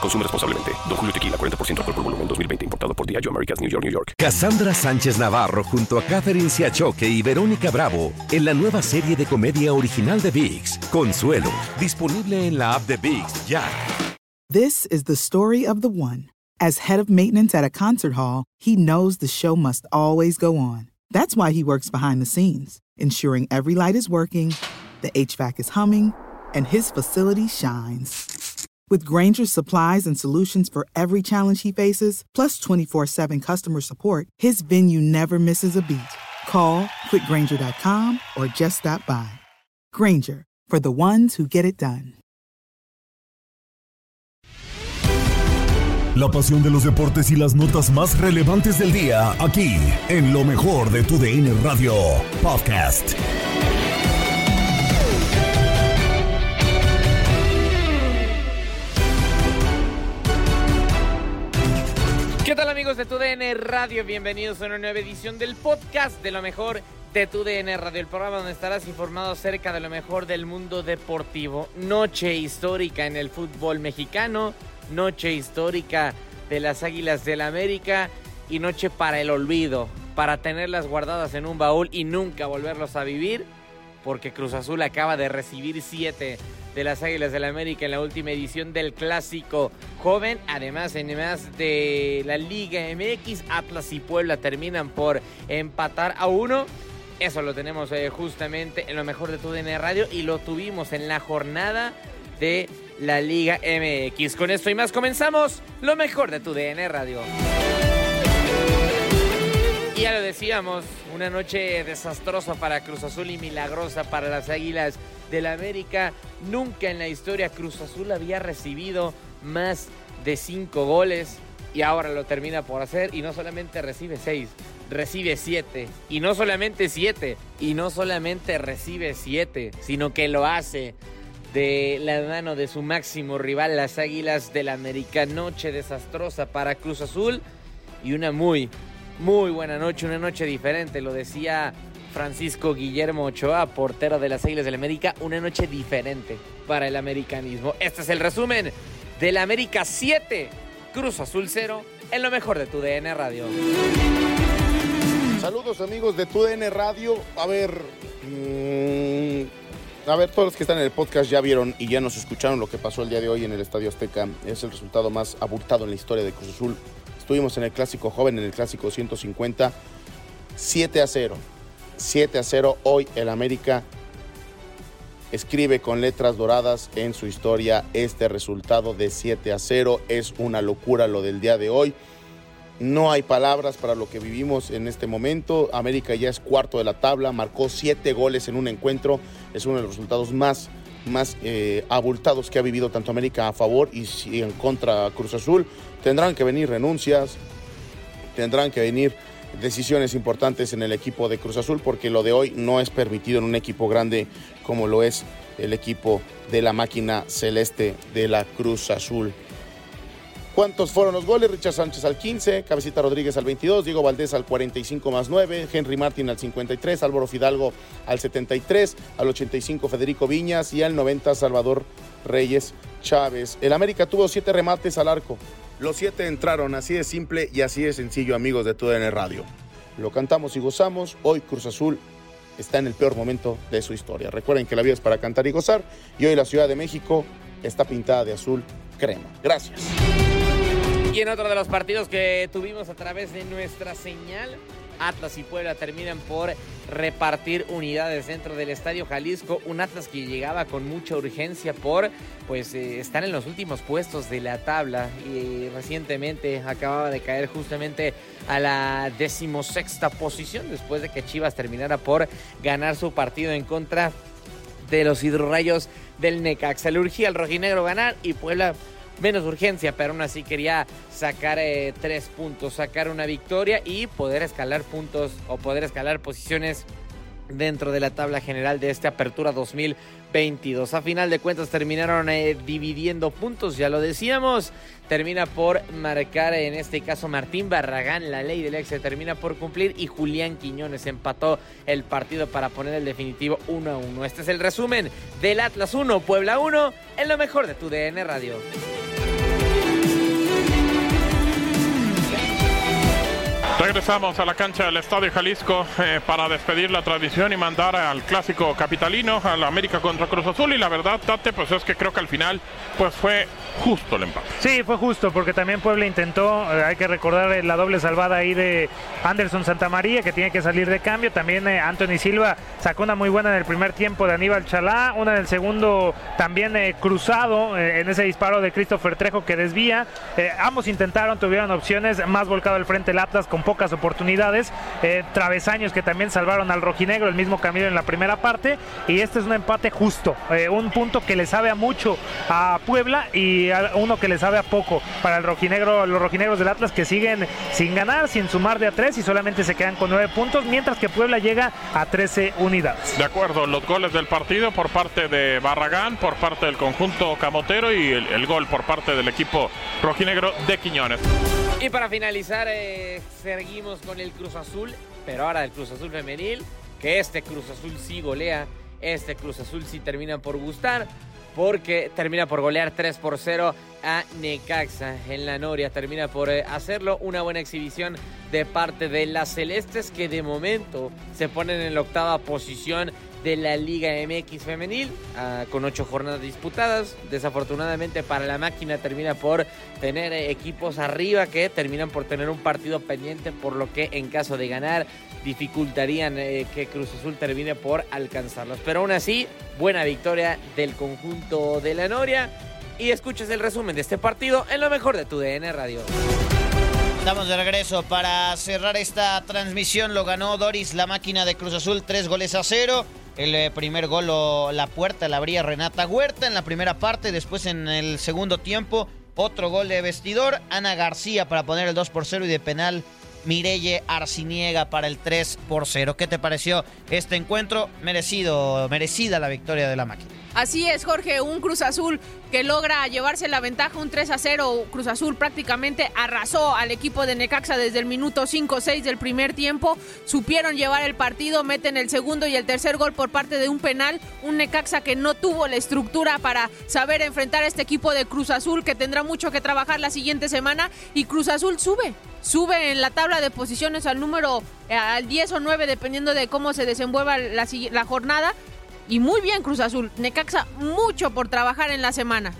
Consume responsablemente. Don Julio Tequila, 40% alcohol por volumen, 2020. Importado por Diageo Americas, New York, New York. Cassandra Sánchez Navarro junto a Catherine Siachoque y Verónica Bravo en la nueva serie de comedia original de VIX, Consuelo. Disponible en la app de VIX, ya. This is the story of the one. As head of maintenance at a concert hall, he knows the show must always go on. That's why he works behind the scenes, ensuring every light is working, the HVAC is humming, and his facility shines. With Granger's supplies and solutions for every challenge he faces, plus 24 7 customer support, his venue never misses a beat. Call quickgranger.com or just stop by. Granger, for the ones who get it done. La pasión de los deportes y las notas más relevantes del día, aquí, en lo mejor de tu DN Radio Podcast. Amigos de TUDN Radio? Bienvenidos a una nueva edición del podcast de lo mejor de TUDN Radio, el programa donde estarás informado acerca de lo mejor del mundo deportivo. Noche histórica en el fútbol mexicano, noche histórica de las Águilas del América y noche para el olvido, para tenerlas guardadas en un baúl y nunca volverlos a vivir, porque Cruz Azul acaba de recibir siete de las Águilas del América en la última edición del Clásico Joven. Además, en más de la Liga MX, Atlas y Puebla terminan por empatar a uno. Eso lo tenemos eh, justamente en lo mejor de tu DN Radio y lo tuvimos en la jornada de la Liga MX. Con esto y más comenzamos lo mejor de tu DN Radio. Decíamos, una noche desastrosa para Cruz Azul y milagrosa para las Águilas del América. Nunca en la historia Cruz Azul había recibido más de cinco goles y ahora lo termina por hacer y no solamente recibe seis, recibe siete. Y no solamente siete, y no solamente recibe siete, sino que lo hace de la mano de su máximo rival, las Águilas del América. Noche desastrosa para Cruz Azul y una muy, muy buena noche, una noche diferente, lo decía Francisco Guillermo Ochoa, portero de las Águilas del América, una noche diferente para el americanismo. Este es el resumen del América 7, Cruz Azul 0, en lo mejor de tu DN Radio. Saludos amigos de TUDN Radio. A ver, mmm, a ver, todos los que están en el podcast ya vieron y ya nos escucharon lo que pasó el día de hoy en el Estadio Azteca. Es el resultado más abultado en la historia de Cruz Azul. Estuvimos en el Clásico Joven, en el Clásico 150, 7 a 0. 7 a 0. Hoy el América escribe con letras doradas en su historia este resultado de 7 a 0. Es una locura lo del día de hoy. No hay palabras para lo que vivimos en este momento. América ya es cuarto de la tabla, marcó siete goles en un encuentro. Es uno de los resultados más, más eh, abultados que ha vivido tanto América a favor y, y en contra Cruz Azul. Tendrán que venir renuncias, tendrán que venir decisiones importantes en el equipo de Cruz Azul porque lo de hoy no es permitido en un equipo grande como lo es el equipo de la máquina celeste de la Cruz Azul. ¿Cuántos fueron los goles? Richard Sánchez al 15, Cabecita Rodríguez al 22, Diego Valdés al 45 más 9, Henry Martín al 53, Álvaro Fidalgo al 73, al 85 Federico Viñas y al 90 Salvador Reyes Chávez. El América tuvo siete remates al arco. Los siete entraron, así de simple y así de sencillo, amigos de TUDN Radio. Lo cantamos y gozamos. Hoy Cruz Azul está en el peor momento de su historia. Recuerden que la vida es para cantar y gozar y hoy la Ciudad de México está pintada de azul crema. Gracias. Y en otro de los partidos que tuvimos a través de nuestra señal, Atlas y Puebla terminan por repartir unidades dentro del Estadio Jalisco. Un Atlas que llegaba con mucha urgencia por pues eh, estar en los últimos puestos de la tabla y recientemente acababa de caer justamente a la decimosexta posición después de que Chivas terminara por ganar su partido en contra de los hidrorrayos del Necaxa. Le urgía al rojinegro ganar y Puebla menos urgencia, pero aún así quería sacar eh, tres puntos, sacar una victoria y poder escalar puntos o poder escalar posiciones dentro de la tabla general de esta apertura 2022. A final de cuentas terminaron eh, dividiendo puntos, ya lo decíamos. Termina por marcar en este caso Martín Barragán, la ley del ex se termina por cumplir y Julián Quiñones empató el partido para poner el definitivo 1 a 1. Este es el resumen del Atlas 1, Puebla 1, en lo mejor de tu DN Radio. Regresamos a la cancha del Estadio Jalisco eh, para despedir la tradición y mandar al clásico capitalino, al América contra Cruz Azul. Y la verdad, Tate, pues es que creo que al final pues fue justo el empate. Sí, fue justo, porque también Puebla intentó, eh, hay que recordar eh, la doble salvada ahí de Anderson Santamaría, que tiene que salir de cambio. También Anthony Silva sacó una muy buena en el primer tiempo de Aníbal Chalá, una en el segundo también cruzado en ese disparo de Christopher Trejo que desvía. Ambos intentaron, tuvieron opciones, más volcado al frente el Atlas con pocas oportunidades. Eh, travesaños que también salvaron al rojinegro, el mismo camino en la primera parte. Y este es un empate justo, eh, un punto que le sabe a mucho a Puebla y a uno que le sabe a poco para el rojinegro, los rojinegros del Atlas que siguen sin ganar, sin sumar de a tres y solamente se quedan con nueve puntos, mientras que Puebla llega a 13 unidades. De acuerdo, los goles del partido por parte de Barragán, por parte del conjunto camotero y el, el gol por parte del equipo rojinegro de Quiñones. Y para finalizar, eh, seguimos con el Cruz Azul, pero ahora el Cruz Azul femenil, que este Cruz Azul sí golea, este Cruz Azul sí termina por gustar, porque termina por golear 3 por 0 a Necaxa en la Noria, termina por eh, hacerlo, una buena exhibición de parte de las Celestes, que de momento se ponen en la octava posición de la Liga MX femenil ah, con ocho jornadas disputadas. Desafortunadamente para la máquina termina por tener equipos arriba que terminan por tener un partido pendiente, por lo que en caso de ganar dificultarían eh, que Cruz Azul termine por alcanzarlos. Pero aún así, buena victoria del conjunto de la Noria. Y escuchas el resumen de este partido en lo mejor de tu DN Radio. Estamos de regreso para cerrar esta transmisión. Lo ganó Doris, la máquina de Cruz Azul, tres goles a cero. El eh, primer gol, la puerta la abría Renata Huerta en la primera parte. Después en el segundo tiempo, otro gol de vestidor. Ana García para poner el 2 por 0 y de penal Mirelle Arciniega para el 3 por 0. ¿Qué te pareció este encuentro? Merecido, merecida la victoria de la máquina. Así es, Jorge, un Cruz Azul que logra llevarse la ventaja, un 3 a 0. Cruz Azul prácticamente arrasó al equipo de Necaxa desde el minuto 5-6 del primer tiempo. Supieron llevar el partido, meten el segundo y el tercer gol por parte de un penal. Un Necaxa que no tuvo la estructura para saber enfrentar a este equipo de Cruz Azul que tendrá mucho que trabajar la siguiente semana. Y Cruz Azul sube, sube en la tabla de posiciones al número eh, al 10 o 9, dependiendo de cómo se desenvuelva la, jornada. Y muy bien Cruz Azul. Necaxa mucho por trabajar en la semana.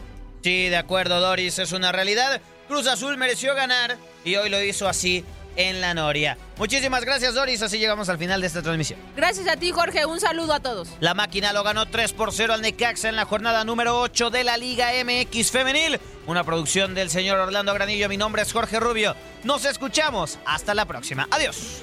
Sí, de acuerdo, Doris, es una realidad. Cruz Azul mereció ganar y hoy lo hizo así en la Noria. Muchísimas gracias, Doris. Así llegamos al final de esta transmisión. Gracias a ti, Jorge. Un saludo a todos. La máquina lo ganó 3 por 0 al Necaxa en la jornada número 8 de la Liga MX Femenil. Una producción del señor Orlando Granillo. Mi nombre es Jorge Rubio. Nos escuchamos. Hasta la próxima. Adiós.